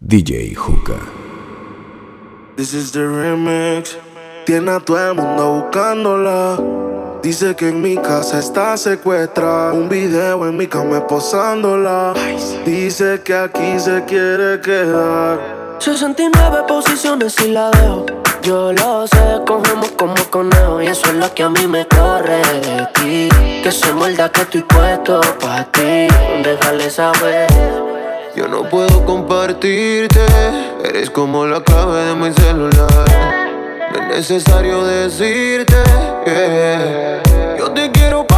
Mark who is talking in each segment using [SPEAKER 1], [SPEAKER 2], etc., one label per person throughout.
[SPEAKER 1] DJ Juca.
[SPEAKER 2] This is the remix. Tiene a todo el mundo buscándola. Dice que en mi casa está secuestrada. Un video en mi cama posándola. Dice que aquí se quiere quedar.
[SPEAKER 3] 69 posiciones y la dejo. Yo lo sé, cogemos como conejo. Y eso es lo que a mí me corre de ti. Que se muerda que estoy puesto pa' ti. Déjale saber.
[SPEAKER 4] Yo no puedo compartirte, eres como la clave de mi celular. No es necesario decirte que yo te quiero pa'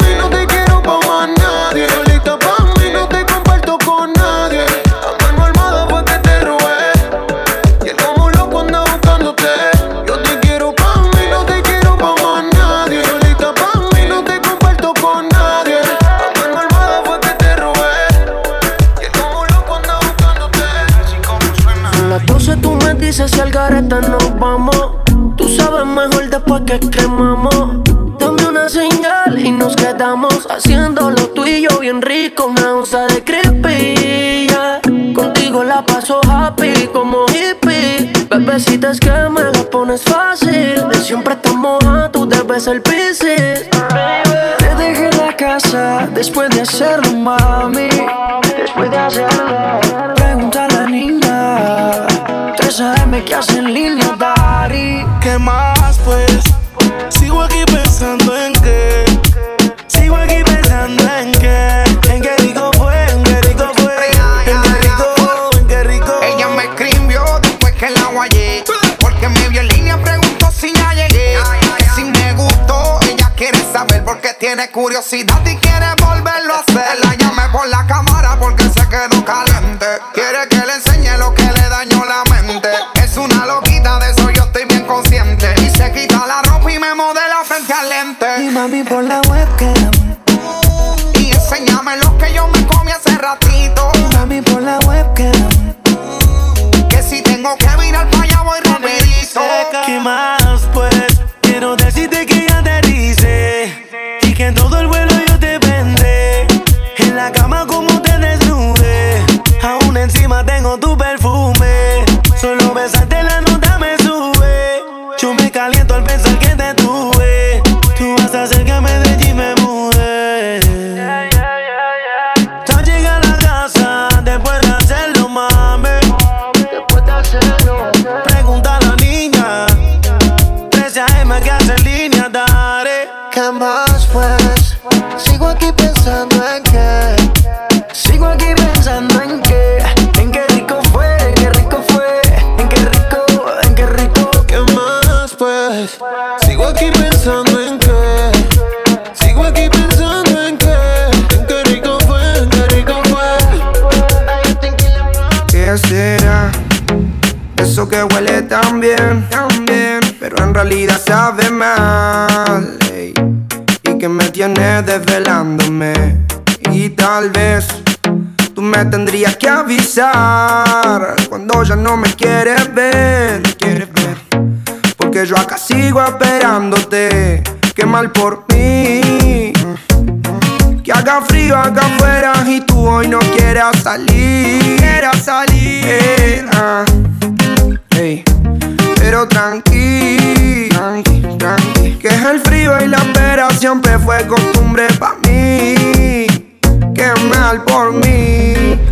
[SPEAKER 4] que
[SPEAKER 3] quemamos. Dame una señal y nos quedamos haciendo lo tuyo bien rico. Una onza de creepy. yeah. Contigo la paso happy como hippie. Bebecita es que me la pones fácil. De siempre estamos a tú debes el piscis.
[SPEAKER 5] Te dejé la casa después de hacerlo, mami. Después de hacerlo. Pregunta a la niña. 3 AM que hace en línea, Dari.
[SPEAKER 2] ¿Qué más pues?
[SPEAKER 6] Curiosidad y quiere volverlo a hacer.
[SPEAKER 7] Cuando ya no me quieres ver. Porque yo acá sigo esperándote. Qué mal por mí. Que haga frío acá afuera y tú hoy no quieras salir. Quieras salir. Eh, ah. Pero tranqui, tranqui. Que es el frío y la espera siempre fue costumbre pa' mí. Qué mal por mí.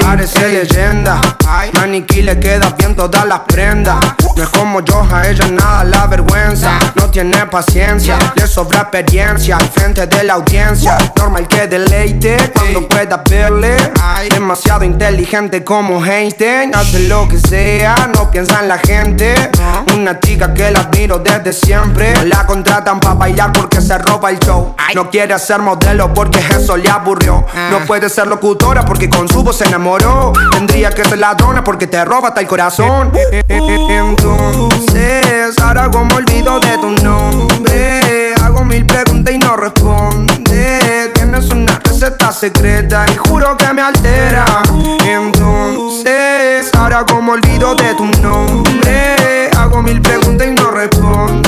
[SPEAKER 7] Parece leyenda. Maniquí le queda bien todas las prendas. No es como yo, a ella nada la vergüenza. No tiene paciencia, le sobra experiencia al frente de la audiencia. Normal que deleite cuando pueda verle. Demasiado inteligente como Einstein, hace lo que sea, no piensa en la gente. Una chica que la admiro desde siempre. la contratan para bailar porque se roba el show. No quiere ser modelo porque eso le aburrió. No puede ser locutora porque con su voz se enamoró. Tendría que ser ladrona porque te roba hasta el corazón. Entonces, ahora como olvido de tu nombre. Hago mil preguntas y no responde. Tienes una receta secreta y juro que me altera. Entonces, ahora como olvido de tu nombre. Hago mil preguntas y no responde.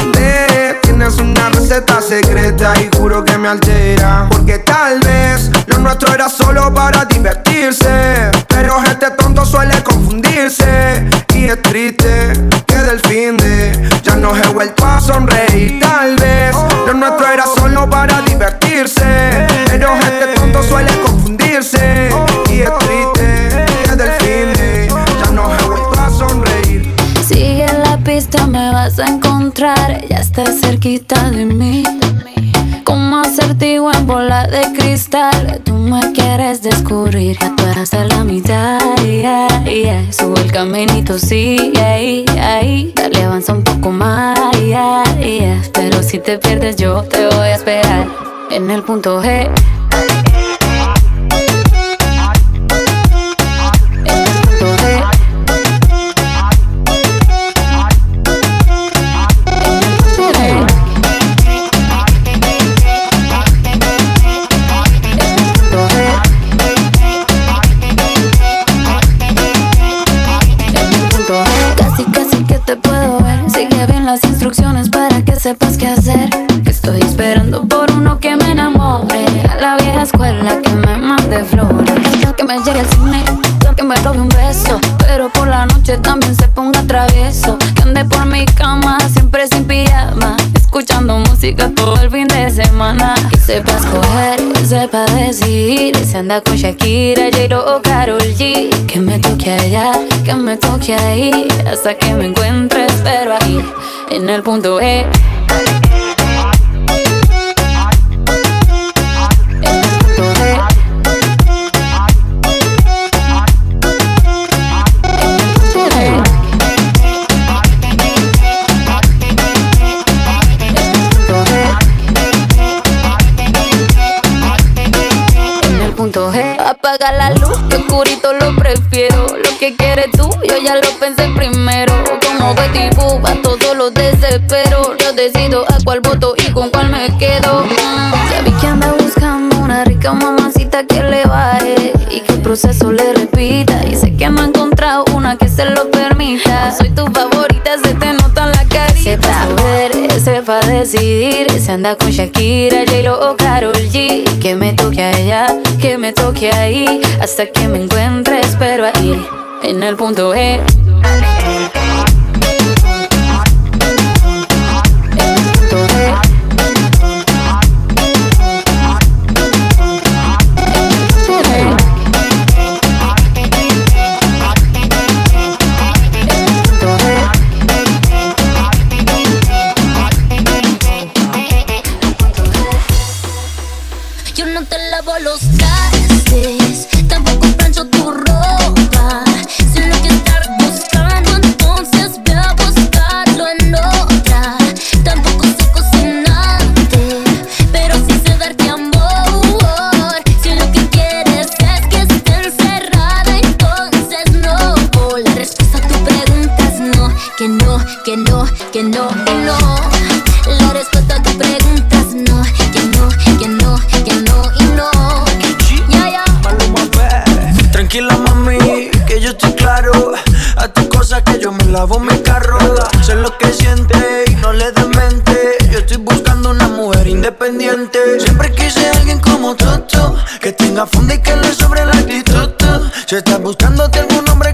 [SPEAKER 7] Tienes una receta secreta y juro que me altera. Porque tal vez lo nuestro era solo para divertirse. Pero este tonto suele confundirse. Y es triste que del fin de ya no he vuelto a sonreír. Tal vez lo nuestro era solo para divertirse. Pero este
[SPEAKER 8] encontrar. Ya estás cerquita de mí. Como acertijo en bola de cristal. Tú me quieres descubrir, ya tú eras de la mitad. Yeah. Sube el caminito, sí. Dale, avanza un poco más. Pero si te pierdes, yo te voy a esperar en el punto G. con Shakira, J-Lo o Karol G. Que me toque allá, que me toque ahí. Hasta que me encuentre, espero ahí en el punto E. decidir. Se anda con Shakira, J-Lo o Karol G. Que me toque allá, que me toque ahí. Hasta que me encuentre, espero ahí. En el punto E. que no, que no, que no.
[SPEAKER 9] La respuesta a tus preguntas no, que no, que no, que no y no. Ya, ya. Tranquila, mami, que yo estoy claro.
[SPEAKER 6] A tus cosas que yo me lavo mi carro. Sé lo que siente y no le demente. Yo estoy buscando una mujer independiente. Siempre quise alguien como Toto. Que tenga funda y que le sobre la actitud. Si estás buscándote algún hombre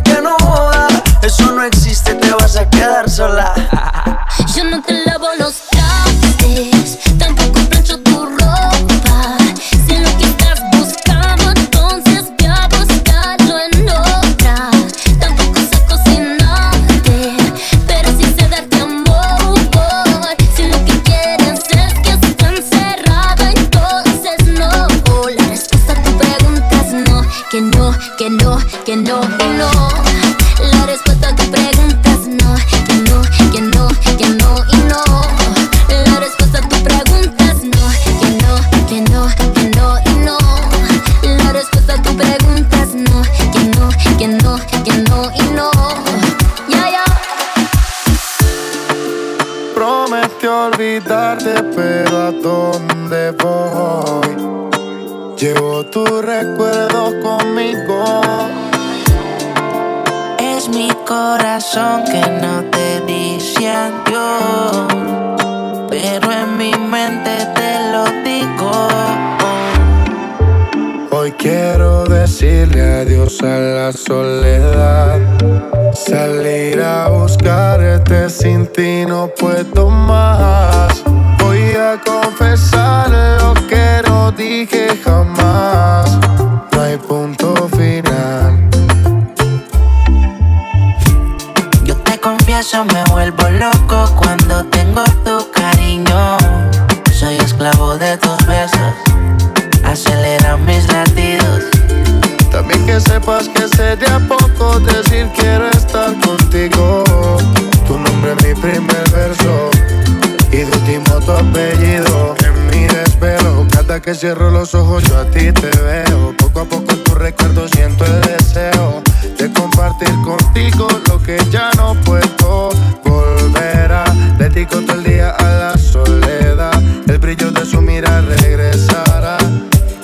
[SPEAKER 10] contigo lo que ya no puedo volver a. Dedico todo el día a la soledad, el brillo de su mirada regresará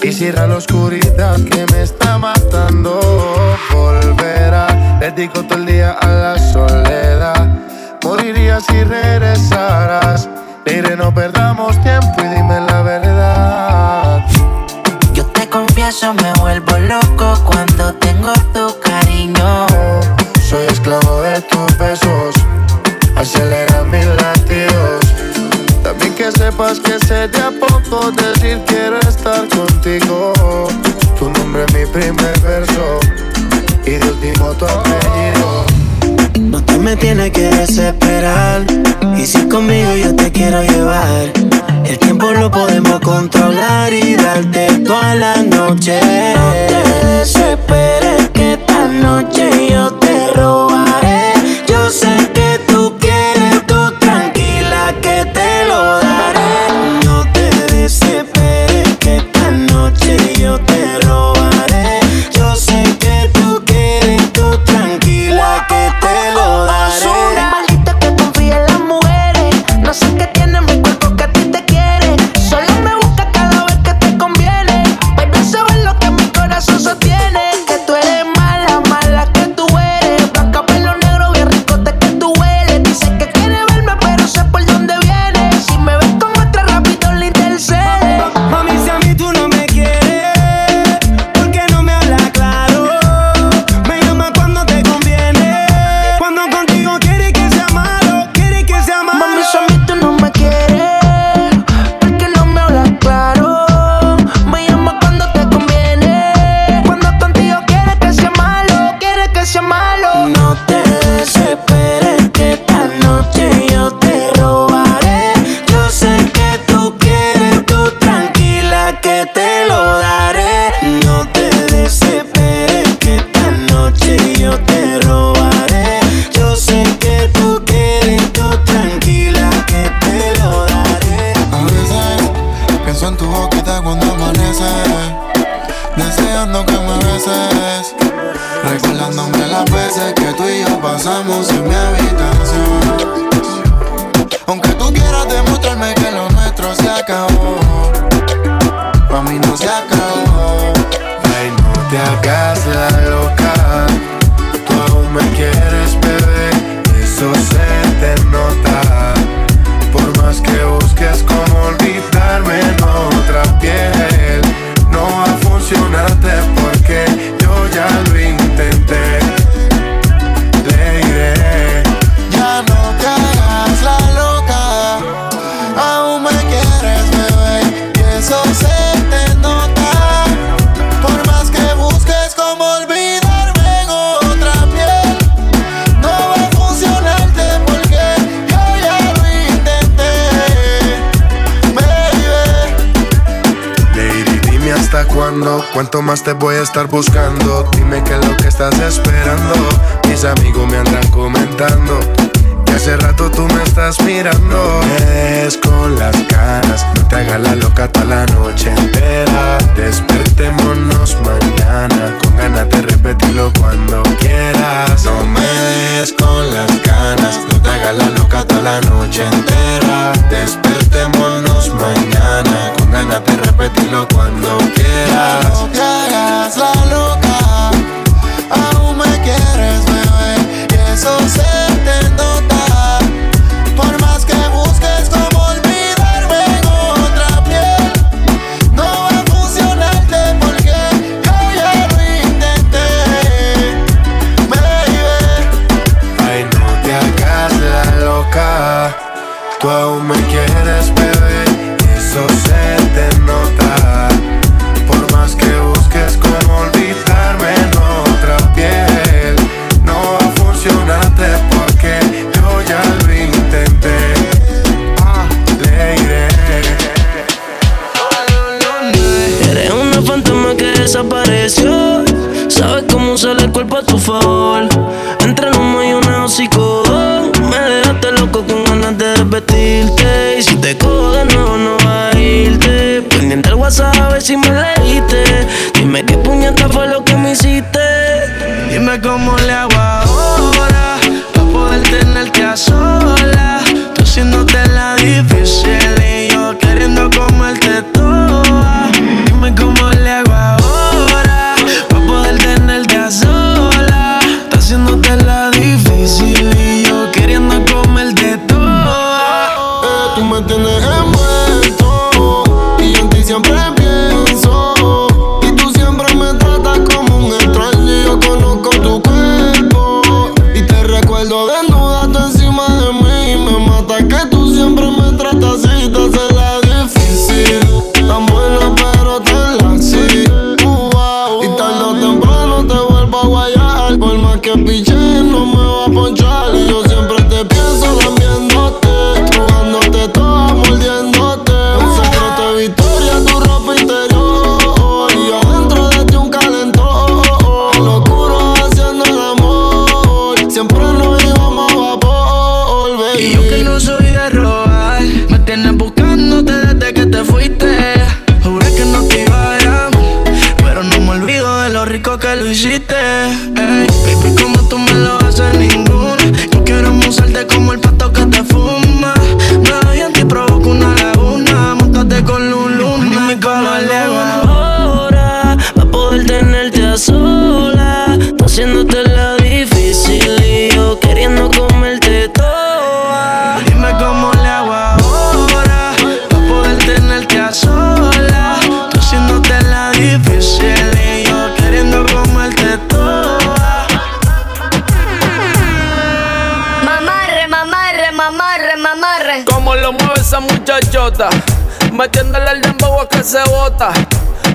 [SPEAKER 10] y cierra la oscuridad que me está matando. Volverá, dedico todo el día a la soledad, moriría si regresaras. Diré no perdamos tiempo y
[SPEAKER 6] dímelo me
[SPEAKER 10] tiene que
[SPEAKER 6] desesperar. Y si conmigo yo te quiero llevar, el tiempo lo podemos controlar y darte toda la noche. No te desesperes que esta noche yo te robaré. Yo sé que
[SPEAKER 11] Recordándome las veces que tú y yo pasamos en mi habitación.
[SPEAKER 10] ¿Cuánto más te voy a estar buscando? Dime qué es lo que estás esperando. Mis amigos me andan comentando que hace rato tú me estás mirando. Es con las caras, no te hagas la loca toda la noche entera. Despertémonos mañana con ganas de repetirlo cuando quieras. No me des con las ganas, no te hagas la loca toda la noche entera. Despertémonos mañana de repetirlo cuando quieras. Te hagas la loca, aún me quieres, bebé, y eso se
[SPEAKER 12] si me leíste. Dime qué puñeta fue lo que me hiciste. Dime cómo le hago
[SPEAKER 13] metiéndole al dembow a que se bota.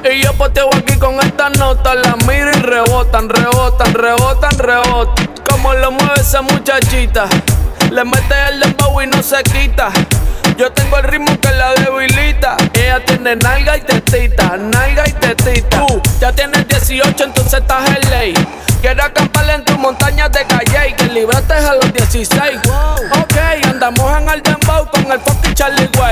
[SPEAKER 13] Y yo poteo aquí con esta nota, la miro y rebotan, rebotan, rebotan, rebotan. Como lo mueve esa muchachita, le mete el dembow y no se quita. Yo tengo el ritmo que la debilita. Ella tiene nalga y tetita, nalga y tetita. Tú ya tienes 18, entonces estás en ley. Quiero acampar en tu montaña de calle y que libraste a los 16. Ok,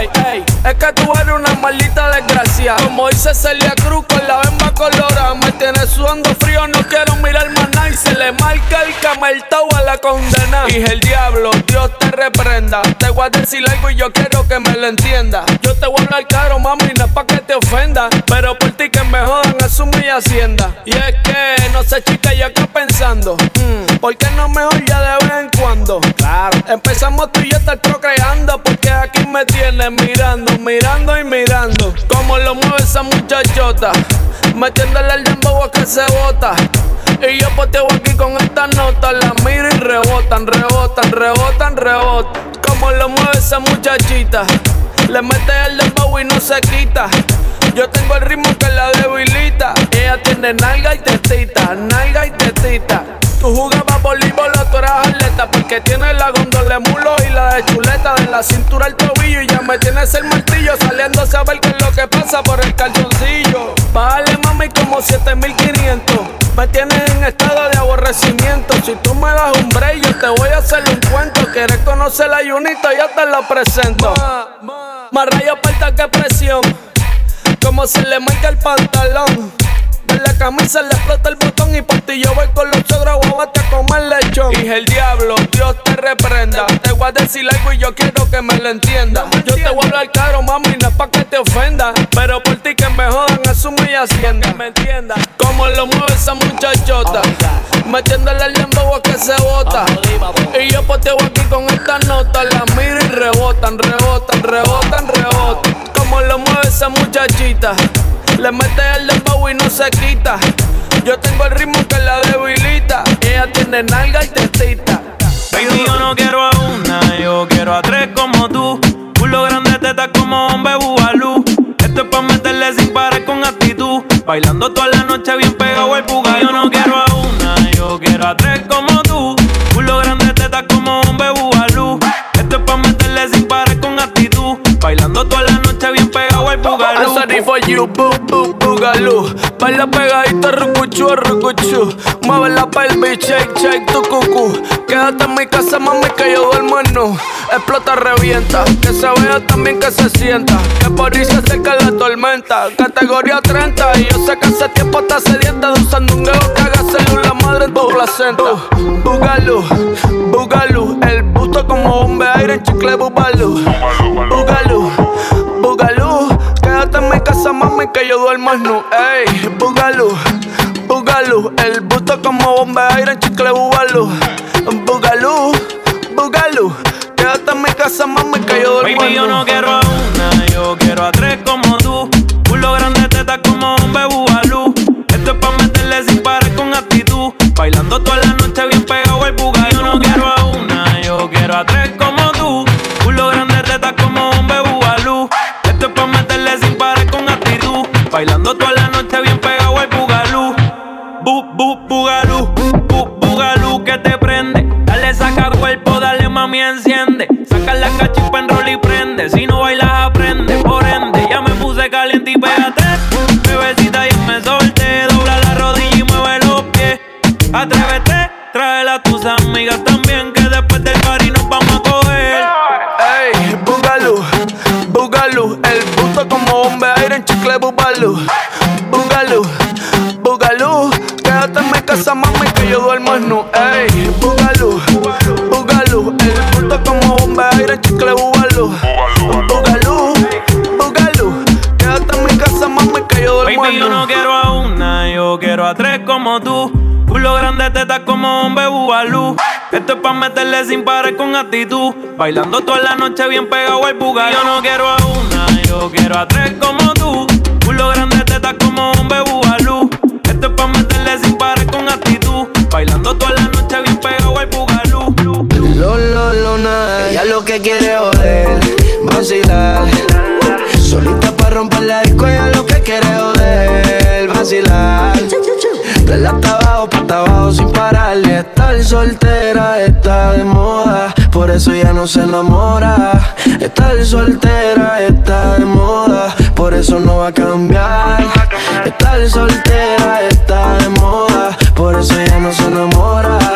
[SPEAKER 13] Ey, es que tú eres una maldita desgracia. Como dice Celia Cruz con la bemba colorada. Me tienes sudando frío, no quiero mirar más nada. Y se le marca el cameltao a la condena. Y el diablo, Dios te reprenda. Te voy a decir algo y yo quiero que me lo entienda. Yo te voy a hablar caro, mami, no es pa' que te ofenda. Pero por ti que me jodan, es mi hacienda. Y es que, no sé, chica, yo acá pensando. mm, ¿Por qué no mejor ya de vez en cuando? Claro. Empezamos tú y yo estar procreando. Porque aquí me tienes mirando, mirando y mirando. Como lo mueve esa muchachota. Metiéndole al dembow a que se bota. Y yo poteo aquí con esta nota. La miro y rebotan, rebotan, rebotan, rebotan. Como lo mueve esa muchachita. Le mete el dembow y no se quita. Yo tengo el ritmo que la debilita. Ella tiene nalga y tetita, nalga y tetita. Tú jugabas voleibol tú eras atleta Porque tienes la gondola de mulo y la de chuleta De la cintura al tobillo y ya me tienes el martillo Saliendo a saber qué es lo que pasa por el calzoncillo Bájale mami como como 7500. Me tienes en estado de aborrecimiento. Si tú me das un break, yo te voy a hacer un cuento. Quieres conocer la Junita, ya te la presento. Más rayo falta que presión. Como se le marca el pantalón. En la camisa le explota el botón y por ti yo voy con los chogros guabate a comer lechón. Dije el diablo, Dios te reprenda. Te voy a decir algo y yo quiero que me lo entienda. Yo te voy a hablar caro, mami, no es pa' que te ofenda. Pero por ti que me jodan, asume y hacienda. me entienda. Como lo mueve esa muchachota. Metiéndole el lembo que se bota. Y yo poteo aquí con esta nota. La miro y rebotan, rebotan, rebotan, rebotan. Como lo mueve esa muchachita. Le mete el dembow y no se quita. Yo tengo el ritmo que la debilita. Ella tiene nalga y testita.
[SPEAKER 14] Baby, yo no quiero a una, yo quiero a tres como tú. Culo grande, teta como hombre bubalú. Esto es pa' meterle sin parar con actitud. Bailando toda la noche bien pegado el puga. Yo no quiero a una, yo quiero a tres como tú. Culo grande, teta como hombre bubalú. Esto es pa' meterle sin parar con actitud. Bailando toda la noche bien pegado el
[SPEAKER 13] I'm sorry for you, boo, boo, boogaloo. Baila pegadito, rucuchu, rucuchu. Mueve la pelvis, shake, shake tu cucú. Quédate en mi casa, mami, que yo duermo en nu. Explota, revienta. Que se vea también que se sienta. Que por ahí se acerca la tormenta. Categoría 30. Y yo sé que hace tiempo está sedienta de usando un huevo que haga célula madre en tu placenta. Boogaloo, boogaloo. El busto como bombe aire en chicle. Boogaloo, boogaloo. Mi casa, mami, que yo duermo en nu. Ey, boogaloo, boogaloo. El busto como bombe aire en chicle bubaloo. Boogaloo, boogaloo. Quédate en mi casa, mami, que yo duermo
[SPEAKER 14] Baby, yo no quiero a una, yo quiero a tres como tú. Culo grande, teta como hombre bubalú. Esto es pa' meterle sin parar con actitud. Bailando toda la noche bien pegado el buga. Bailando toda la noche bien pegado el bugalú. Bu, bu, bugalú, bu, bugalú que te prende. Dale, saca cuerpo, dale mami, enciende. Saca la cachipa en rol y prende. Si no bailas, aprende. Por ende, ya me puse caliente y pégate. Bebecita, ya me solté. Dobla la rodilla y mueve los pies. Atrévete,
[SPEAKER 13] Ey, Boogaloo, Boogaloo, el busto como bombe aire en chicle bubaloo. Boogaloo, Boogaloo, quédate en mi casa, mami, que yo duermo
[SPEAKER 14] Baby, yo no quiero a una, yo quiero a tres como tú. Culo grande, teta como hombre bubalú. Esto es pa' meterle sin parar con actitud. Bailando toda la noche bien pegado al buga. Yo no quiero a una, yo quiero a tres como tú. Culo grande, teta como hombre bubalú.
[SPEAKER 12] Que quiere joder, vacilar. Solita para romper la disco, lo que quiere joder, vacilar. De la abajo, pa' abajo sin pararle. Estar soltera está de moda, por eso ya no se enamora. Estar soltera está de moda, por eso no va a cambiar. Estar soltera está de moda, por eso ya no se enamora.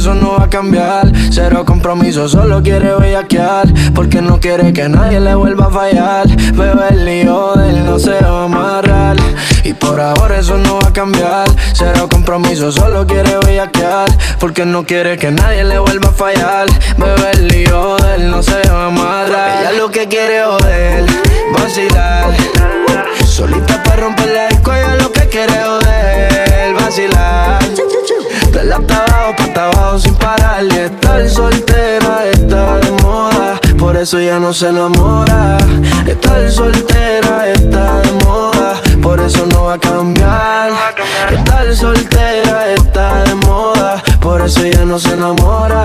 [SPEAKER 12] Eso no va a cambiar. Cero compromiso, solo quiere bellaquear. Porque no quiere que nadie le vuelva a fallar. Bebé, el hijo de él no se va a amarrar. Y por ahora eso no va a cambiar. Cero compromiso, solo quiere bellaquear. Porque no quiere que nadie le vuelva a fallar. Bebé, el hijo de él no se va a amarrar. Ella lo que quiere es joder, vacilar. Solita para romper la disco, ella lo que quiere joder, vacilar. De la abajo, pa' hasta abajo sin parar. Y estar soltera está de moda, por eso ya no se enamora. Estar soltera está de moda, por eso no va a cambiar. Estar soltera está de moda, por eso ya no se enamora.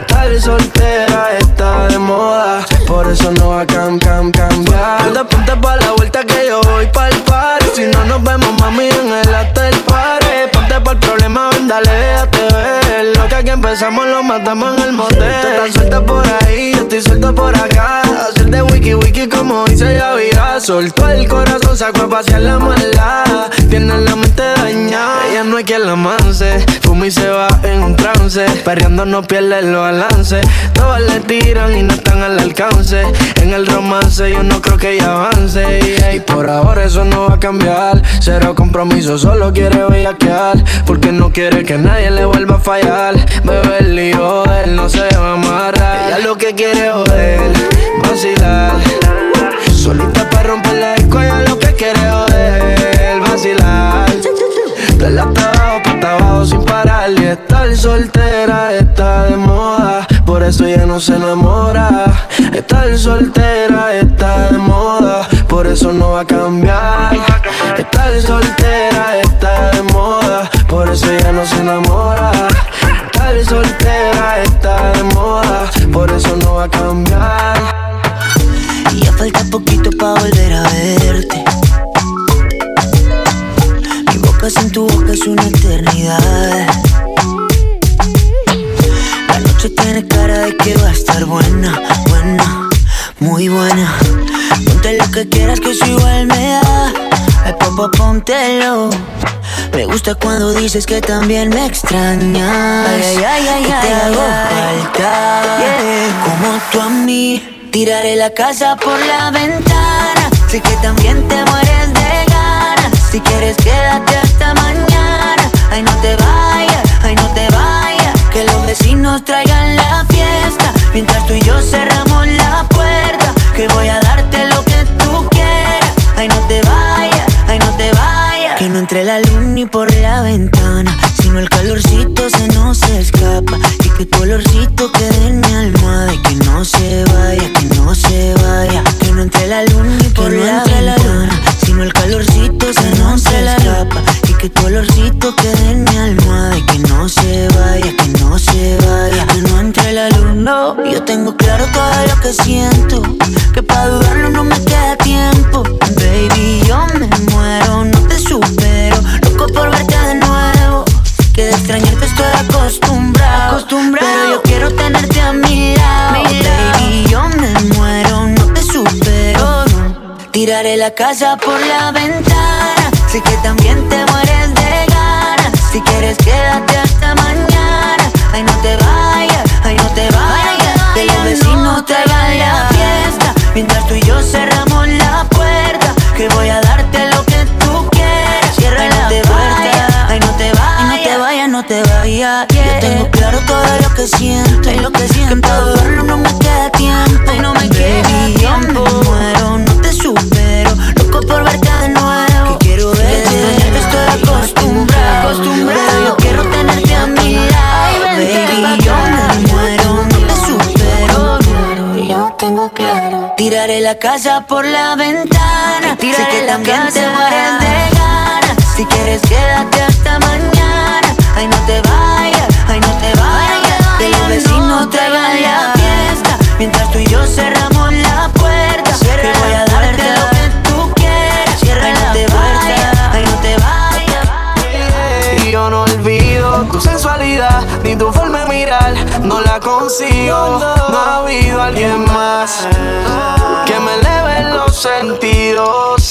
[SPEAKER 12] Estar soltera está de moda, por eso no va a cam, cam, cambiar. De punta pa' la vuelta que yo voy pa'l party, si no, nos vemos, mami, en el hotel por problema, ven, dale, déjate ver. Lo que aquí empezamos lo matamos en el motel. Tú estás suelta por ahí, yo estoy suelto por acá. Hacerte wiki wiki como dice Yavira. Soltó el corazón, sacó a pasear la maldad. Tiene la mente dañada, ella no hay quien la manse. Fuma y se va en un trance. Perreando no pierde los balances. Todas le tiran y no están al alcance. En el romance yo no creo que ella avance. Y por ahora eso no va a cambiar. Cero compromiso, solo quiere bellaquear. Porque no quiere que nadie le vuelva a fallar. Bebe el lío, él no se va a amarrar. Ella lo que quiere joder, vacilar. Solita para romper la disco, ella lo que quiere joder, vacilar. De la abajo, pa' abajo sin parar. Y estar soltera está de moda. Por eso ella no se enamora. Estar soltera está de moda. Por eso no va a cambiar. Estar soltera está de moda. Por eso ella no se enamora. Estar soltera está de moda. Por eso no va a cambiar.
[SPEAKER 15] Y ya falta poquito para volver a verte. Mi boca sin tu boca es una eternidad. La noche tiene cara de que va a estar buena, buena, muy buena. Ponte lo que quieras que eso igual me da. Ay, papá, póntelo. Me gusta cuando dices que también me extrañas. Ay, ay, ay, que te hago falta. Como tú a mí. Tiraré la casa por la ventana. Sé que también te mueres de ganas. Si quieres, quédate hasta mañana. Ay, no te vayas, ay, no te vayas. Que los vecinos traigan la fiesta. Mientras tú y yo cerramos la puerta. Que voy a darte lo que tú quieras. Ay, no te vayas, Que no entre la luz ni por la ventana. Sino el calorcito se nos escapa. Y que tu olorcito quede en mi almohada. Y que no se vaya, que no se vaya. Que no entre la luz ni por la ventana. Sino el calorcito se nos escapa. Y que tu olorcito quede en mi almohada. Y que no se vaya, que no se vaya. Que no entre la luz, no. Yo tengo claro todo lo que siento. Que para dudarlo no me queda tiempo. Baby, yo me muero, no te supero. Loco por verte de nuevo. Que de extrañarte estoy acostumbrado. Pero yo quiero tenerte a mi lado. Baby, yo me muero, no te supero. Tiraré la casa por la ventana. Sé que también te mueres de ganas. Si quieres, quédate hasta mañana. Ay, no te vayas, ay, no te vayas. Que los vecinos traigan la fiesta. Mientras tú y yo cerramos la puerta. Que voy a darte lo que tú quieras. Cierra la puerta. Ay, no te vayas. no te vayas, no te vayas. Yo tengo claro todo lo que siento. Y lo que siento. Que para dudarlo no me queda tiempo. Ay, no me queda tiempo. Yo me muero, no te supero. Loco por verte de nuevo. De extrañarte estoy acostumbrado. Pero yo quiero tenerte a mi lado. Baby, yo me muero, no te supero. Yo tengo claro. Tiraré la casa por la ventana. sé que también te mueres de ganas. Si quieres, quédate hasta mañana. Ay, no te vayas, ay, no te vayas. Que los vecinos traigan la fiesta. Mientras tú y yo cerramos la puerta. Que voy a darte lo
[SPEAKER 12] consigo, no ha habido alguien más que me eleve los sentidos.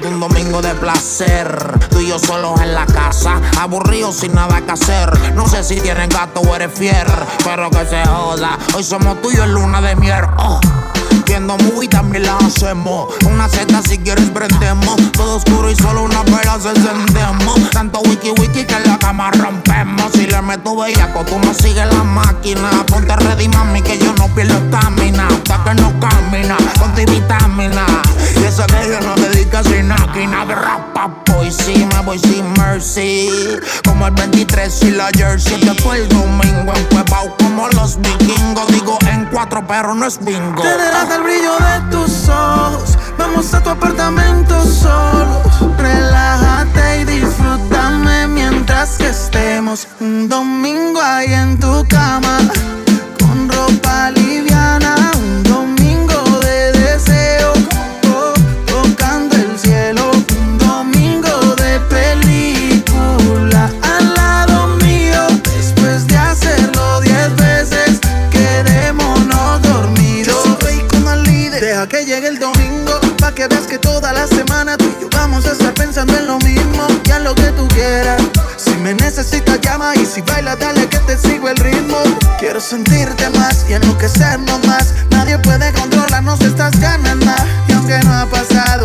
[SPEAKER 16] un domingo de
[SPEAKER 17] placer. Tú y yo solos en la casa, aburridos sin nada que hacer. No sé si tienes gato o eres fier, pero que se joda. Hoy somos tuyos en luna de miel. Oh viendo movie también la hacemos. Una seta si quieres prendemos. Todo oscuro y solo una vela se encendemos. Tanto wiki wiki que la cama rompemos. Si le meto bellaco, tú no sigues la máquina. Ponte ready, mami, que yo no pierdo estamina. Hasta que no camina, ponte vitamina. Y eso que yo no dedico sin máquina. De rapa, voy si me voy sin mercy. Como el 23 y la jersey. Te fue el domingo en Cuevao como los vikingos. Digo en cuatro, pero no es bingo
[SPEAKER 16] brillo de tus ojos. Vamos a tu apartamento solos. Relájate y disfrútame mientras que estemos un domingo ahí en tu cama con ropa lisa. pensando en lo mismo y en lo que tú quieras. Si me necesitas, llama y si bailas, dale que te sigo el ritmo. Quiero sentirte más y enloquecernos más. Nadie puede controlarnos estas ganas, y aunque no ha pasado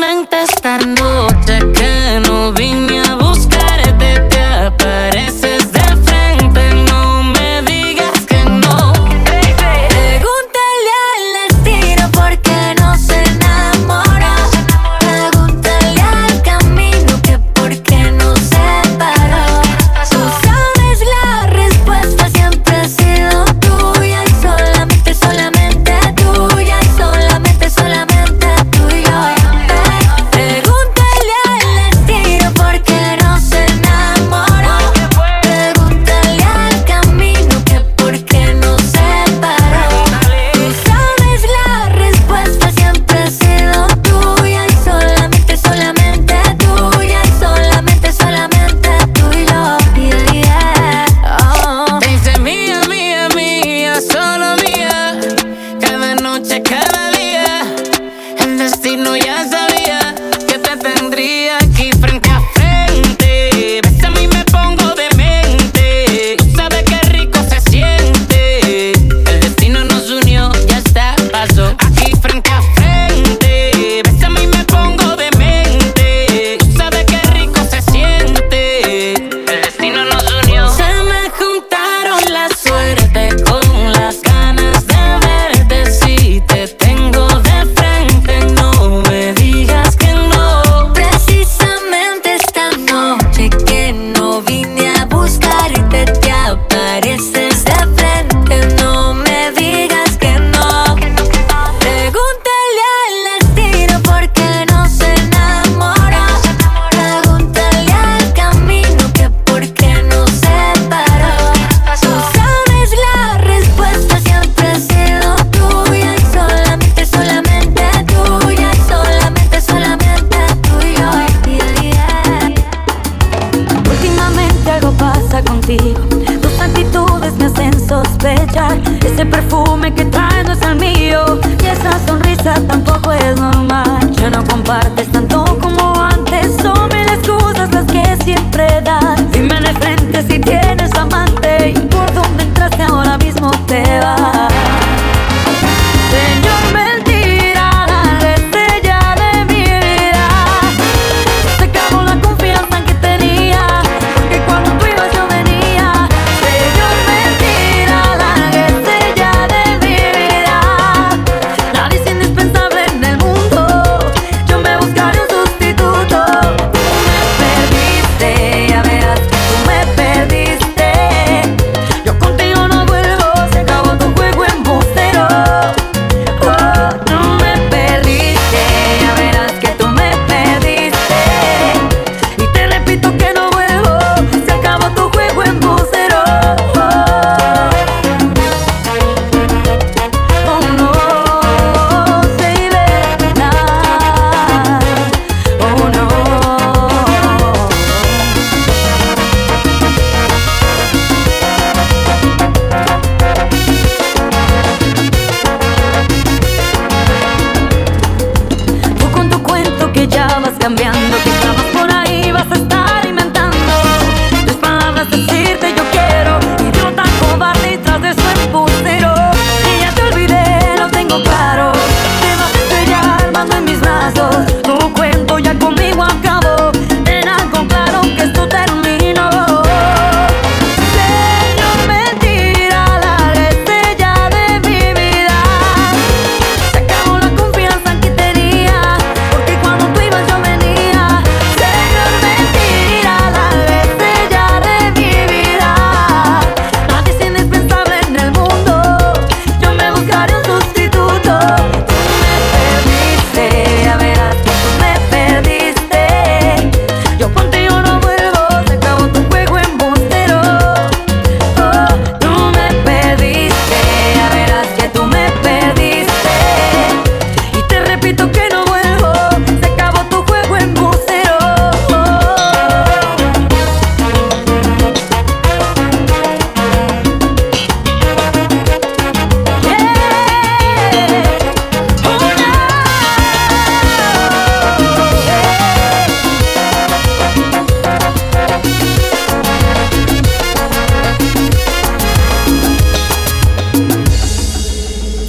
[SPEAKER 18] Precisamente esta noche que no vine a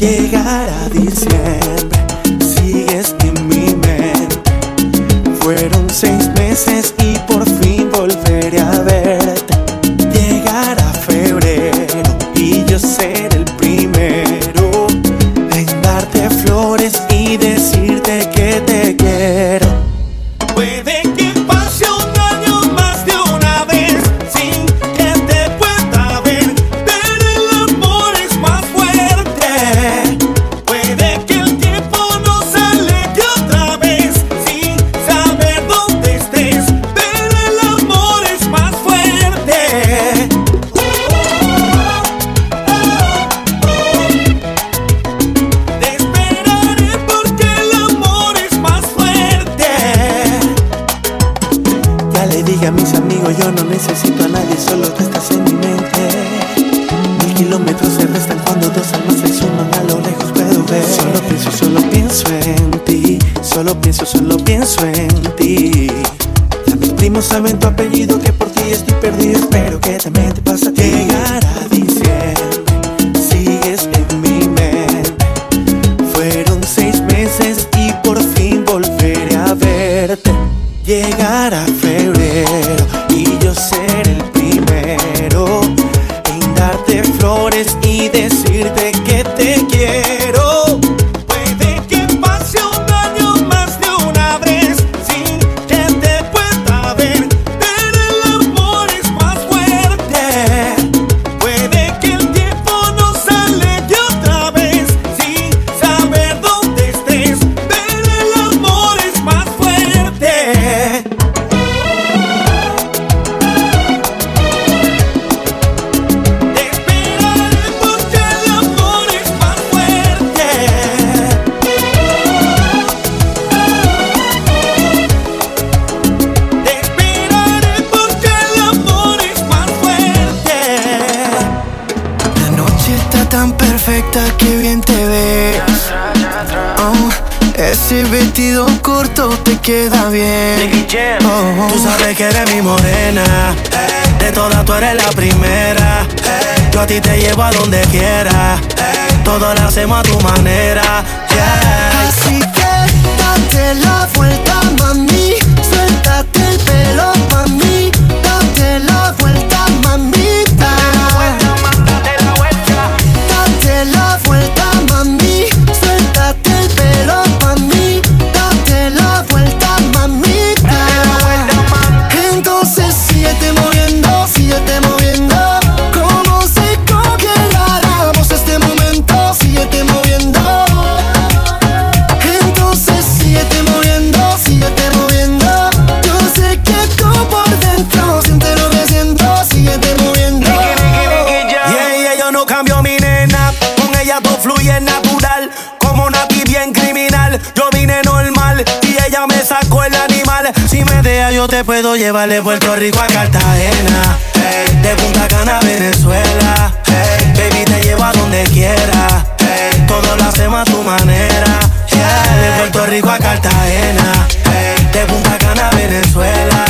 [SPEAKER 6] Llegará diciembre, sigues en mi mente. Fueron seis meses y Yo a ti te llevo a donde quiera. Hey. Todo lo hacemos a tu manera.
[SPEAKER 4] Así que date la vuelta, mami. Suéltate el pelo, mami. Date la vuelta, mamita.
[SPEAKER 6] te puedo llevar de Puerto Rico a Cartagena, de Punta Cana a Venezuela. Baby, te llevo a donde quiera. Hey. Todo lo hacemos a tu manera. De Puerto Rico a Cartagena, de Punta Cana a Venezuela.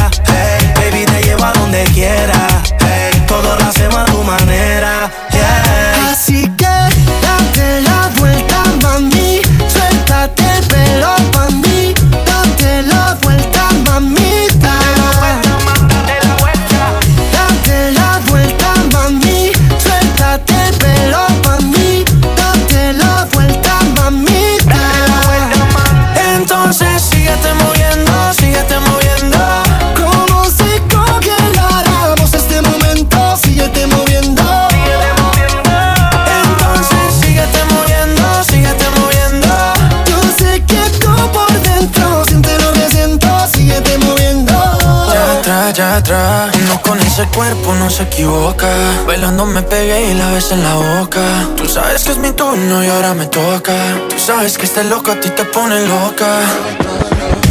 [SPEAKER 19] Ese cuerpo no se equivoca. Bailando me pegué y la ves en la boca. Tú sabes que es mi turno y ahora me toca. Tú sabes que este loco a ti te pone loca.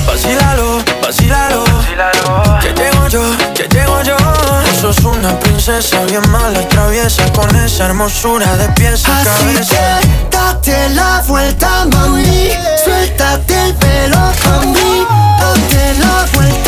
[SPEAKER 19] Vacílalo, vacílalo. Que llego yo, que llego yo. Tú sos una princesa bien mala, traviesa con esa hermosura de pies a cabeza.
[SPEAKER 4] Que date la vuelta, mami. Suéltate el pelo conmigo. Date la vuelta.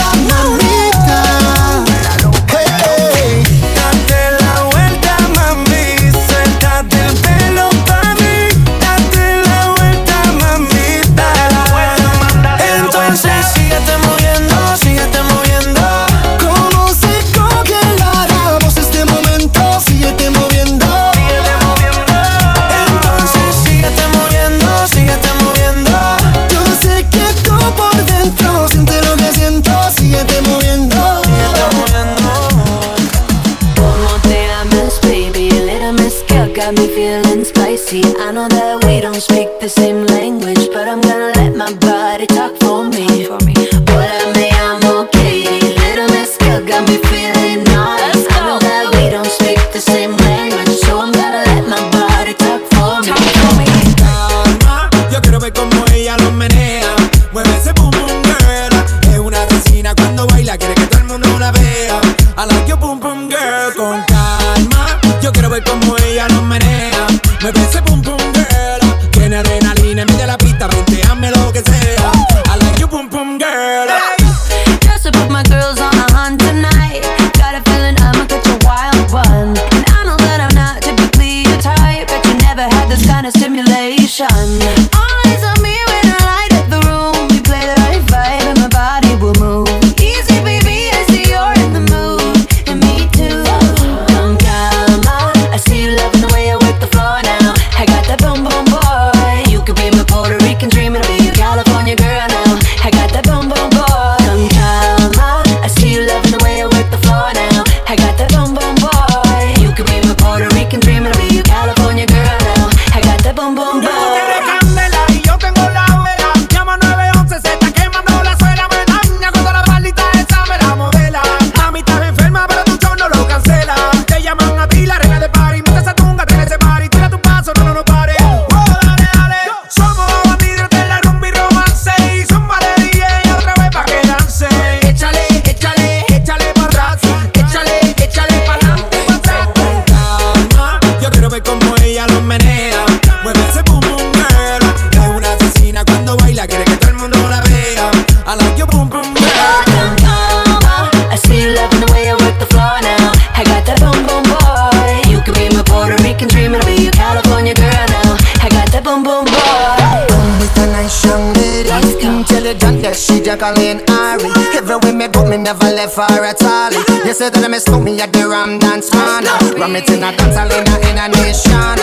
[SPEAKER 17] Colleen Ari. Everywhere me go, me never left for a tally. You say that I miss me at the Ram Dance Man. Ram it in a dance hall in a, in a nation.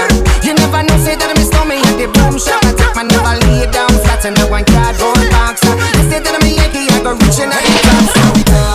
[SPEAKER 17] You never know, say that I miss me at the boom shop. I take my never lay down flat in a one cardboard box. You say that I'm a Yankee, I go reaching out the top.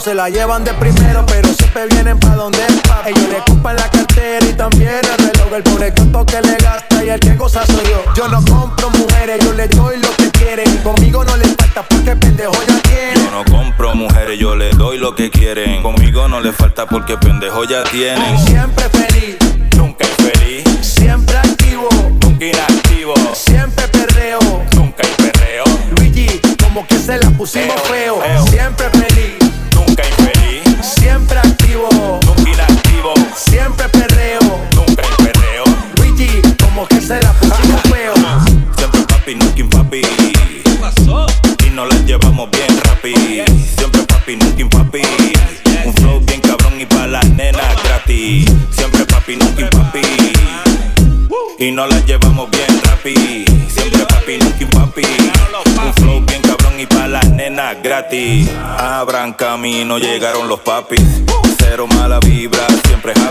[SPEAKER 20] Se la llevan de primero, pero siempre vienen pa' donde es papi. Ellos le compran la cartera y también el reloj. El pobre canto que le gasta y el que goza soy yo. Yo no compro mujeres, yo le doy lo que quieren. Conmigo no le falta porque pendejo ya tiene.
[SPEAKER 21] Yo no compro mujeres, yo les doy lo que quieren. Conmigo no les falta porque pendejo ya tienen.
[SPEAKER 20] Siempre feliz,
[SPEAKER 21] Nunca infeliz,
[SPEAKER 20] siempre activo,
[SPEAKER 21] nunca inactivo.
[SPEAKER 20] siempre perreo.
[SPEAKER 21] Nunca hay perreo,
[SPEAKER 20] Luigi, como que se la pusimos
[SPEAKER 21] Eo,
[SPEAKER 20] feo.
[SPEAKER 21] eo.
[SPEAKER 20] Siempre feliz,
[SPEAKER 21] nunca infeliz,
[SPEAKER 20] siempre activo,
[SPEAKER 21] nunca inactivo.
[SPEAKER 20] siempre perreo.
[SPEAKER 21] Nunca hay perreo,
[SPEAKER 20] Luigi, como que se la pusimos feo.
[SPEAKER 21] siempre papi, nunca papi. Y nos las llevamos bien rapi. Siempre papi, nunca papi. Un flow bien cabrón y pa' las nenas gratis. Siempre papi, nunca papi. Y nos las llevamos bien rapi. Siempre papi, nunca papi. Un flow bien cabrón y pa' las nenas gratis. Abran camino, llegaron los papis. Cero mala vibra, siempre happy.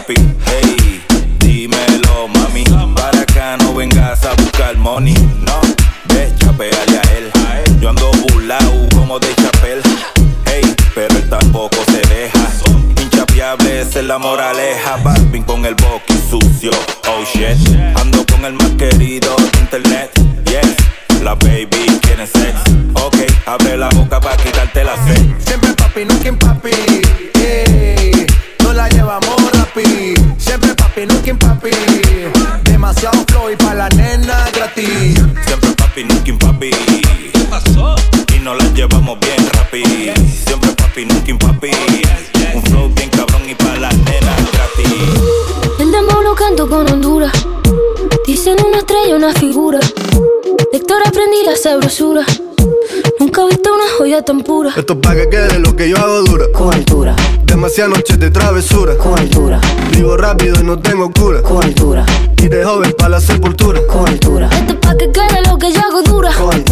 [SPEAKER 22] Tan pura.
[SPEAKER 23] Esto es pa' que quede lo que yo hago dura.
[SPEAKER 8] Con altura,
[SPEAKER 23] Demasiadas noches de travesura.
[SPEAKER 8] con altura,
[SPEAKER 23] Vivo rápido y no tengo cura.
[SPEAKER 8] con altura,
[SPEAKER 23] Y de joven pa' la sepultura.
[SPEAKER 8] con altura,
[SPEAKER 22] Esto es pa' que quede lo que yo hago dura.
[SPEAKER 8] con altura,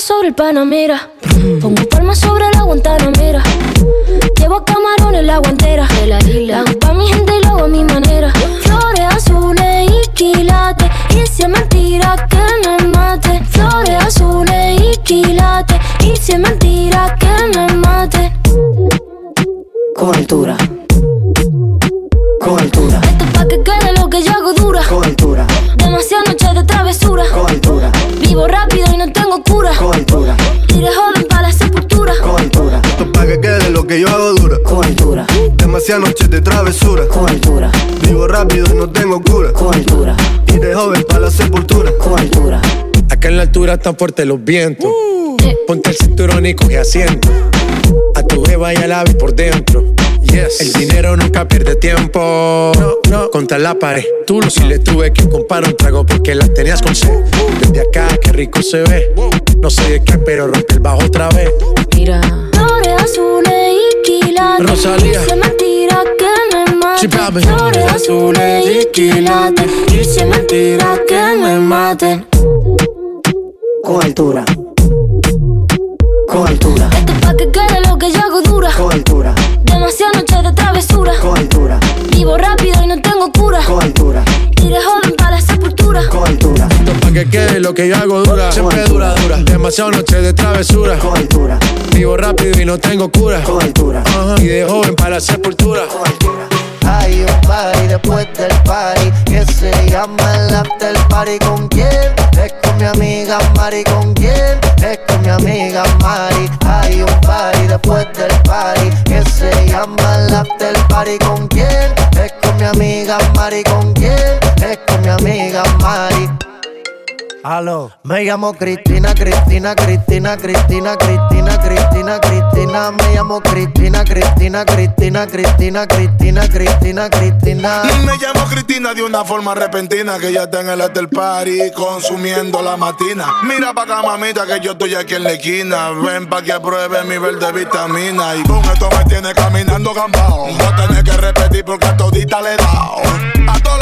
[SPEAKER 22] Sobre el Panamera. Pongo palmas sobre la Guantanamera. Llevo camarones en la guantera. La hago pa' mi gente y lo hago a mi manera. Flores azules y quilates. Y si es mentira que me mate. Flores azules y quilates. Y si es mentira que me mate.
[SPEAKER 8] Con altura, con altura,
[SPEAKER 22] Esto es pa' que quede lo que yo hago dura.
[SPEAKER 8] con altura,
[SPEAKER 22] Demasiadas noches de travesura.
[SPEAKER 8] con altura,
[SPEAKER 22] Vivo rápido y no tengo cura.
[SPEAKER 8] con altura,
[SPEAKER 22] Iré joven para la sepultura.
[SPEAKER 8] con altura,
[SPEAKER 23] Esto es pa' que quede lo que yo hago dura.
[SPEAKER 8] con altura,
[SPEAKER 23] Demasiadas noches de travesura.
[SPEAKER 8] con altura,
[SPEAKER 23] Vivo rápido y no tengo cura. Y de joven pa' la sepultura.
[SPEAKER 8] con altura.
[SPEAKER 20] Acá en la altura están fuertes los vientos. Ponte el cinturón y coge asiento. A tu jeva y al ave por dentro. Yes. El dinero nunca pierde tiempo. No, no. Contra la pared. Tú lo si le tuve que comprar un trago porque las tenías con sed. Desde acá, qué rico se ve. No sé de qué, pero rompe el bajo otra vez.
[SPEAKER 8] Mira,
[SPEAKER 22] Flores azules y quilates.
[SPEAKER 20] Rosalía.
[SPEAKER 22] Es mentira que me mate. Flores azules y quilates. Es mentira que me maten.
[SPEAKER 8] con
[SPEAKER 22] lo que yo hago dura.
[SPEAKER 20] Siempre dura, dura. Demasiado noche de travesura. Vivo rápido y no tengo cura. Y de joven para la sepultura.
[SPEAKER 24] Hay un party después del party que se llama el after party. ¿Con quién? Es con mi amiga Mari. ¿Con quién? Es con mi amiga Mari. Hay un party después del party que se llama el after party. ¿Con quién? Es con mi amiga Mari. ¿Con quién? Es con mi amiga Mari. Aló. Me llamo Cristina, Cristina, Cristina, Cristina, Cristina, Cristina, Cristina. Me llamo Cristina, Cristina, Cristina, Cristina, Cristina, Cristina, Cristina.
[SPEAKER 25] Me llamo Cristina de una forma repentina que ya está en el hotel party consumiendo la matina. Mira pa' acá, mamita, que yo estoy aquí en la esquina. Ven pa' que pruebe mi verde vitamina. Y con esto me tiene caminando gambao. A tener que repetir porque a todita le he dado.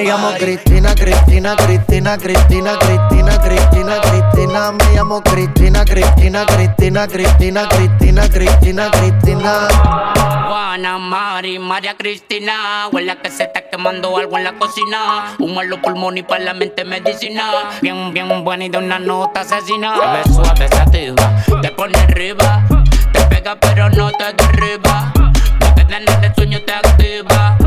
[SPEAKER 24] Me llamo Cristina, Cristina, Cristina, Cristina, Cristina, Cristina, Cristina. Me llamo Cristina, Cristina, Cristina, Cristina, Cristina, Cristina, Cristina.
[SPEAKER 26] Juana, Mari, María Cristina. Huele a que se está quemando algo en la cocina. Humo en los pulmones y para la mente medicina. Bien, bien buena y de una nota asesina. Suave, suave, sativa. Te pone arriba. Te pega pero no te derriba. No te de sueño, te activa.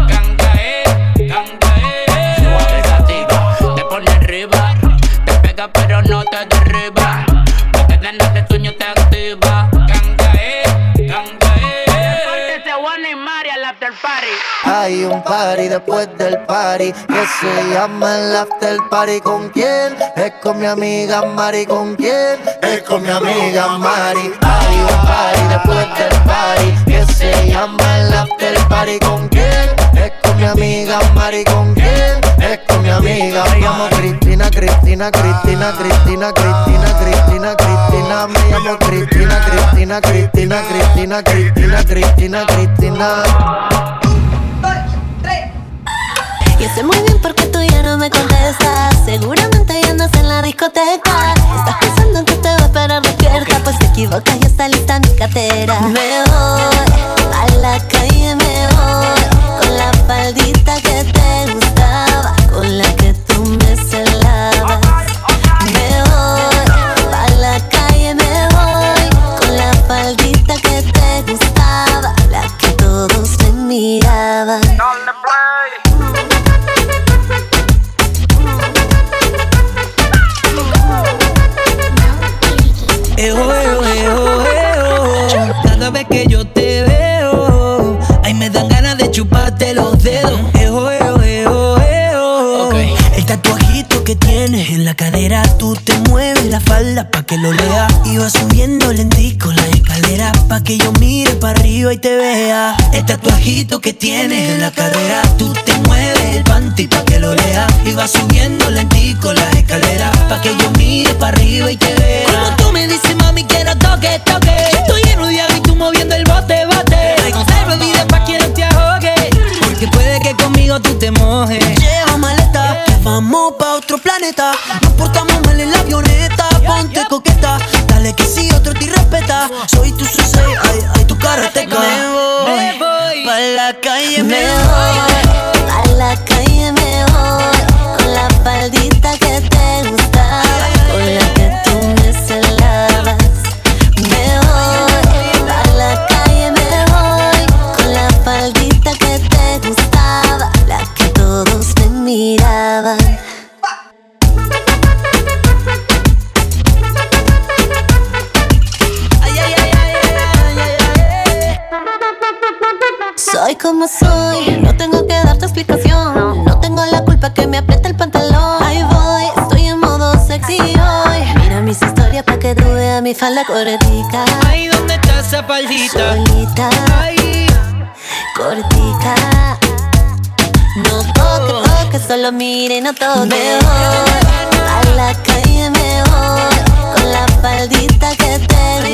[SPEAKER 26] Pega pero no te derriba. No te dan de sueño, te activa. Ganga, eh, ganga, eh. Ese Juana y Mari al after party.
[SPEAKER 24] Hay un party después del party que se llama el after party. ¿Con quién? Es con mi amiga Mari. ¿Con quién? Es con mi amiga Mari. Hay un party después del party que se llama el after party. ¿Con quién? Es con mi amiga Mari. ¿Con quién? Es con mi amiga Me llamo Cristina, Cristina, Cristina, Cristina, Cristina, Cristina, Cristina. Me llamo Cristina, Cristina, Cristina, Cristina, Cristina, Cristina, Cristina.
[SPEAKER 18] Y sé muy bien por qué tú ya no me contestas. Seguramente ya andas en la discoteca. Estás pensando en que te voy a esperar despierta. Pues te equivocas, ya está lista mi cartera. Me voy a la calle, me voy con la faldita que te gustaba, con la que la
[SPEAKER 27] cadera, tú te mueves la falda pa' que lo lea. Vas subiendo lentico la escalera pa' que yo mire para arriba y te vea. El tatuajito que tienes en la cadera, tú te mueves el panty pa' que lo lea. Vas subiendo lentico la escalera pa' que yo mire para arriba y te vea. Como tú me dices, mami, quiero toque, toque. Estoy lleno de agua y tú moviendo el bote, bote. Traigo bebida pa' que no te ahogue. Porque puede que conmigo tú te mojes. Vamos pa' otro planeta. Nos portamos mal en la avioneta. Ponte coqueta, dale que si otro te respeta. Soy tu sensei, ay, ay, tu karateca. Me voy, me voy pa' la calle, me,
[SPEAKER 18] Me
[SPEAKER 27] voy.
[SPEAKER 18] voy como soy, no tengo que darte explicación. No tengo la culpa que me aprieta el pantalón. Ahí voy, estoy en modo sexy hoy. Mira mis historias pa' que tú veas mi falda cortica.
[SPEAKER 27] Ahí donde está esa paldita.
[SPEAKER 18] Solita,
[SPEAKER 27] Ay.
[SPEAKER 18] cortica.
[SPEAKER 8] No toques, toques, solo mire y no toques. Me voy, a la calle me voy, con la faldita que te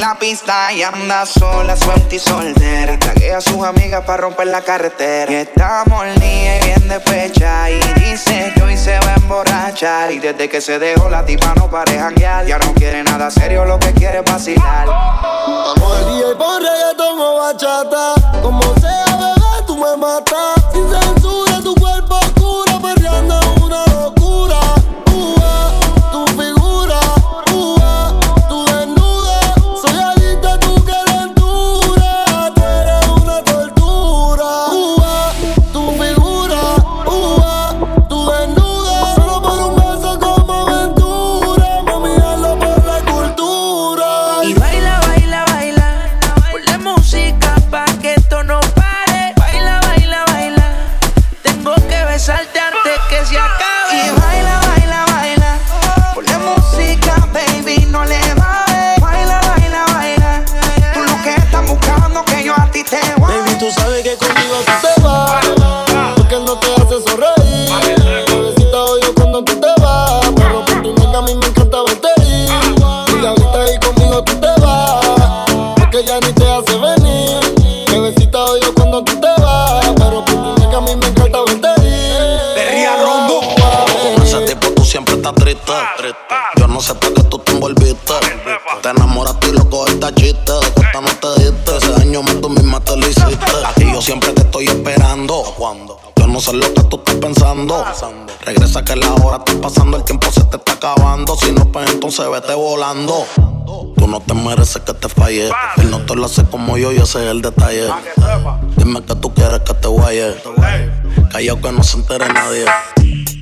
[SPEAKER 8] la
[SPEAKER 28] pista y anda sola, suelta y soltera. Taguea a sus amigas para romper la carretera. Y está molida y bien de fecha. Y dice que hoy se va a emborrachar. Y desde que se dejó la tipa no pare janguear. Ya no quiere nada serio, lo que quiere es vacilar.
[SPEAKER 4] Vamos día y por reggaetón o bachata. Como sea, bebé, tú me matas. Sin censura, tu cuerpo oscuro, perreando una locura.
[SPEAKER 29] Regresa que la hora está pasando, el tiempo se te está acabando. Si no, pues entonces vete volando. Tú no te mereces que te falle. Vale. Él no te lo hace como yo y ese es el detalle. Dime que tú quieres que te guaye. Callao que no se entere nadie.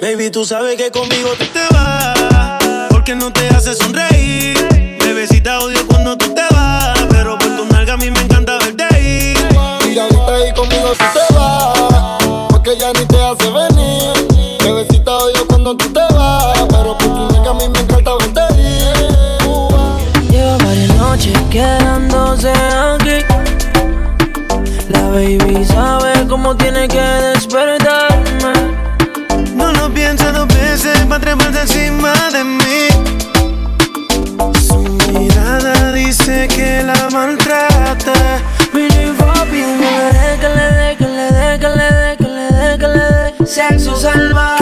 [SPEAKER 4] Baby, tú
[SPEAKER 6] sabes que conmigo tú te vas. Porque no te hace sonreír. maltrate.
[SPEAKER 30] Mini papi, no deje que le dé, que le dé, que le dé, que le dé, que le dé. Sexo salvaje.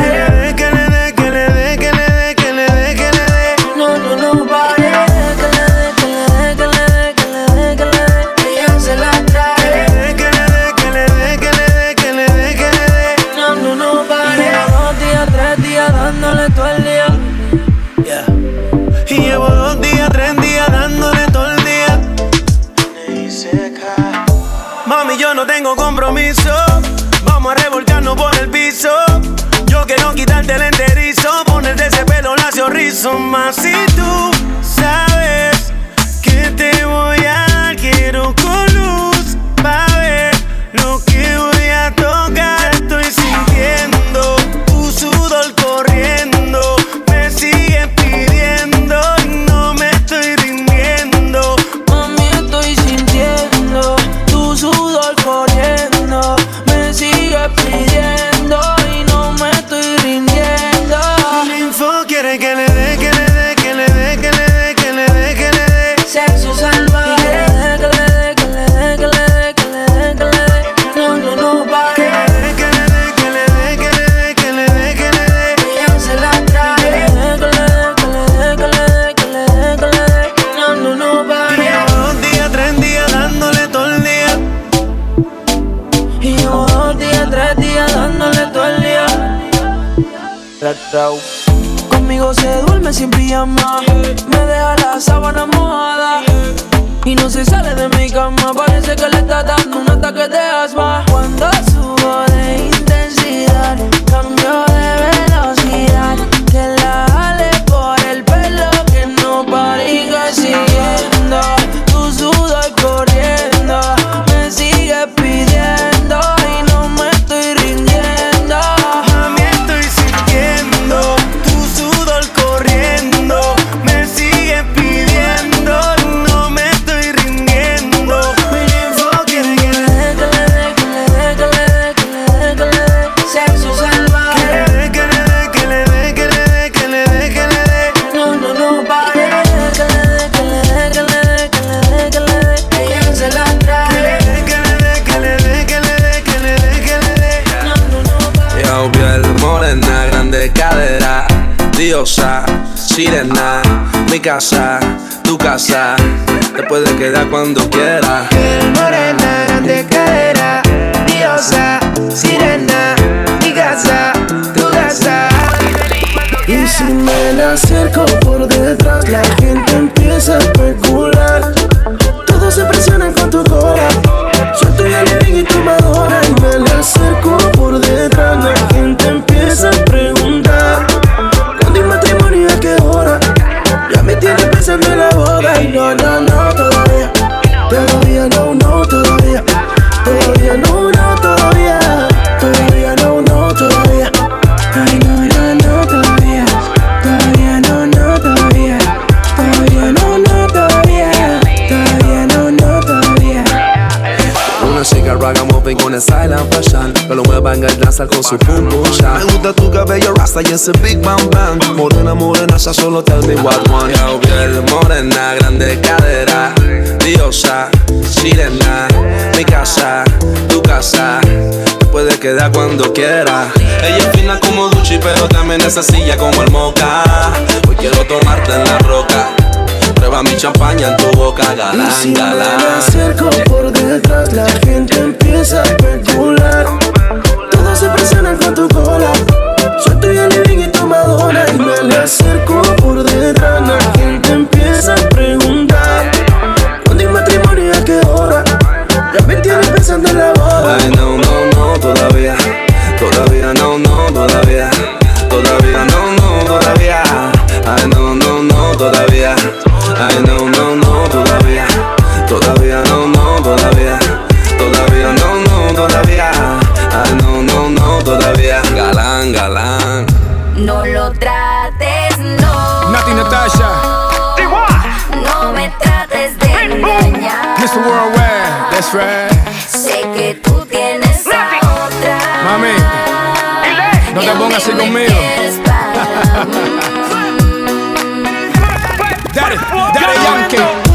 [SPEAKER 31] casa, tu casa. Te puedes quedar cuando quieras.
[SPEAKER 30] Morena, grande cadera, diosa, sirena, mi casa, tu casa.
[SPEAKER 4] Y si me la acerco por detrás, la gente empieza a
[SPEAKER 12] lo mueva en el danza con su pum pum Me gusta tu cabello rasta y ese big bang bang. Morena, morena, esa solo tell me what one. Yo, piel morena, grande cadera. Diosa, sirena. Mi casa, tu casa. Te puedes quedar cuando quieras. Ella es fina como Gucci, pero también esa silla como el moca. Hoy quiero tomarte en la roca. Prueba mi champaña en tu boca, galán,
[SPEAKER 6] y si
[SPEAKER 12] galán.
[SPEAKER 6] Me acerco por detrás, la gente empieza a especular. Todos se presionan con tu cola. Soy tuya, living y tu Madonna. Y me le acerco por detrás, la gente empieza a preguntar. ¿Cuándo hay matrimonio y a qué hora? Ya me tienes pensando en la boda.
[SPEAKER 12] Ay, no, no, no, todavía. Todavía, Ay, no, no, no, todavía. Todavía, no, no, todavía. Todavía, no, no, todavía. Ay, no, no, no, todavía. Galán, galán.
[SPEAKER 32] No lo trates, no.
[SPEAKER 33] Nati Natasha.
[SPEAKER 32] No me trates de engañar.
[SPEAKER 33] Mr. Worldwide, that's right.
[SPEAKER 32] Sé que tú tienes a otra.
[SPEAKER 33] Mami, no te pongas así conmigo. That a Yankee.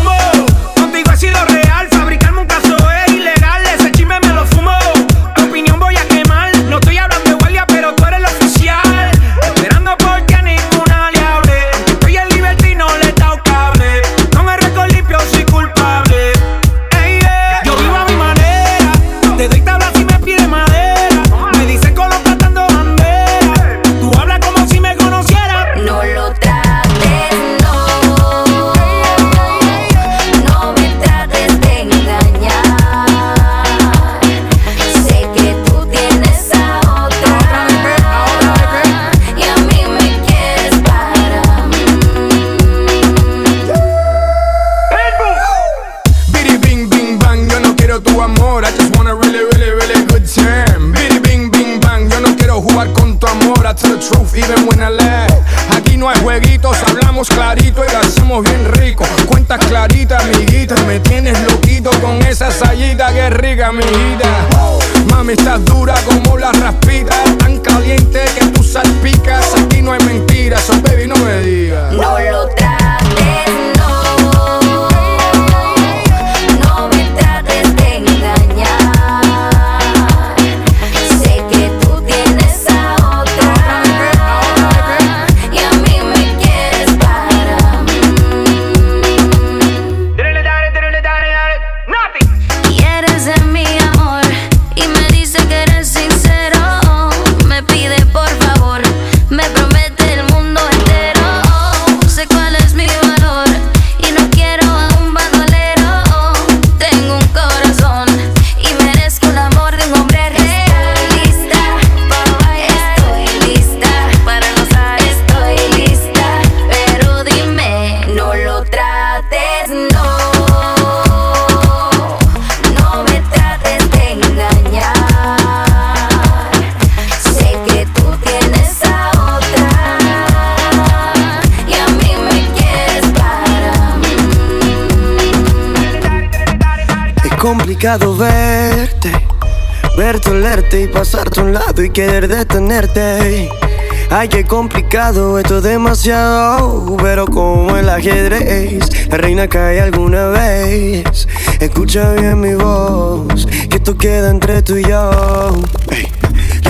[SPEAKER 34] Es
[SPEAKER 33] rica, amiguita. Mami, estás dura
[SPEAKER 6] complicado verte, verte, olerte y pasarte a un lado y querer detenerte. Ay, qué complicado, esto es demasiado. Pero como el ajedrez, la reina cae alguna vez. Escucha bien mi voz, que esto queda entre tú y yo.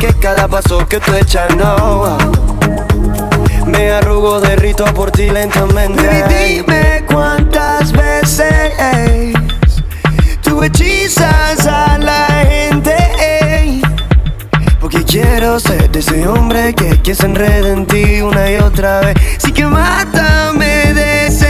[SPEAKER 6] que cada paso que tú echas no. Me arrugo, derrito por ti lentamente. Y dime cuántas veces tú hechizas a la gente. Porque quiero ser de ese hombre que, que se enreda en ti una y otra vez. Sí que mátame decente. ey.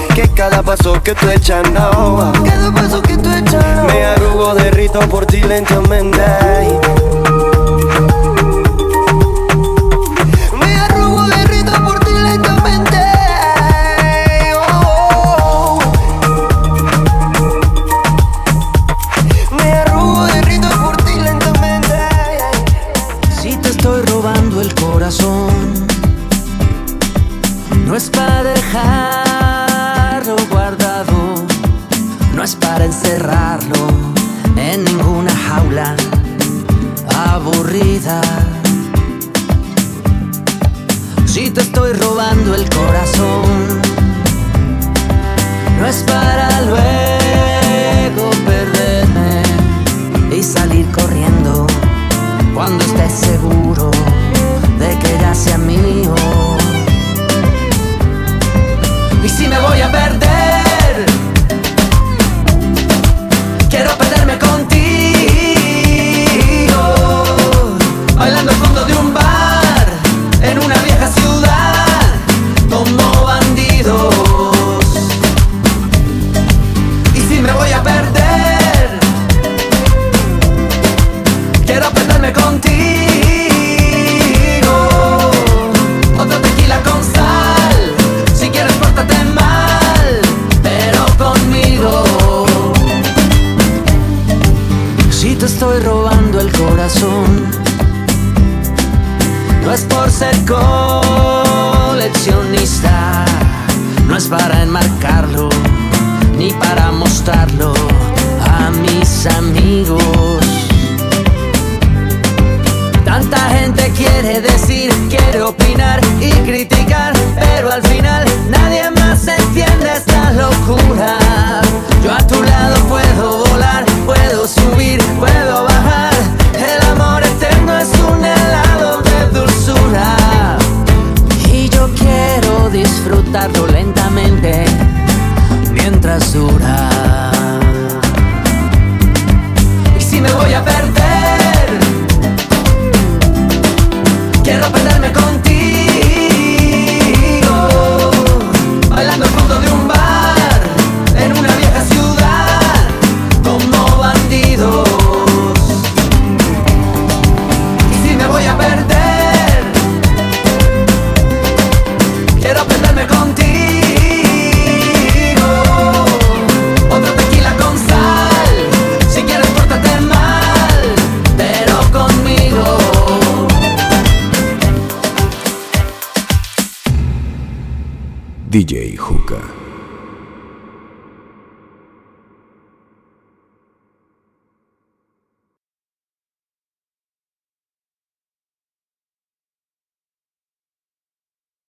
[SPEAKER 6] que cada paso que tú echas no. Cada paso que tú echas Me arrugo, derrito por ti lentamente.
[SPEAKER 27] Encerrarlo en ninguna jaula aburrida. Si te estoy robando el corazón, no es para luego perderme y salir corriendo cuando estés seguro de que ya sea mío. Y si me voy a perder,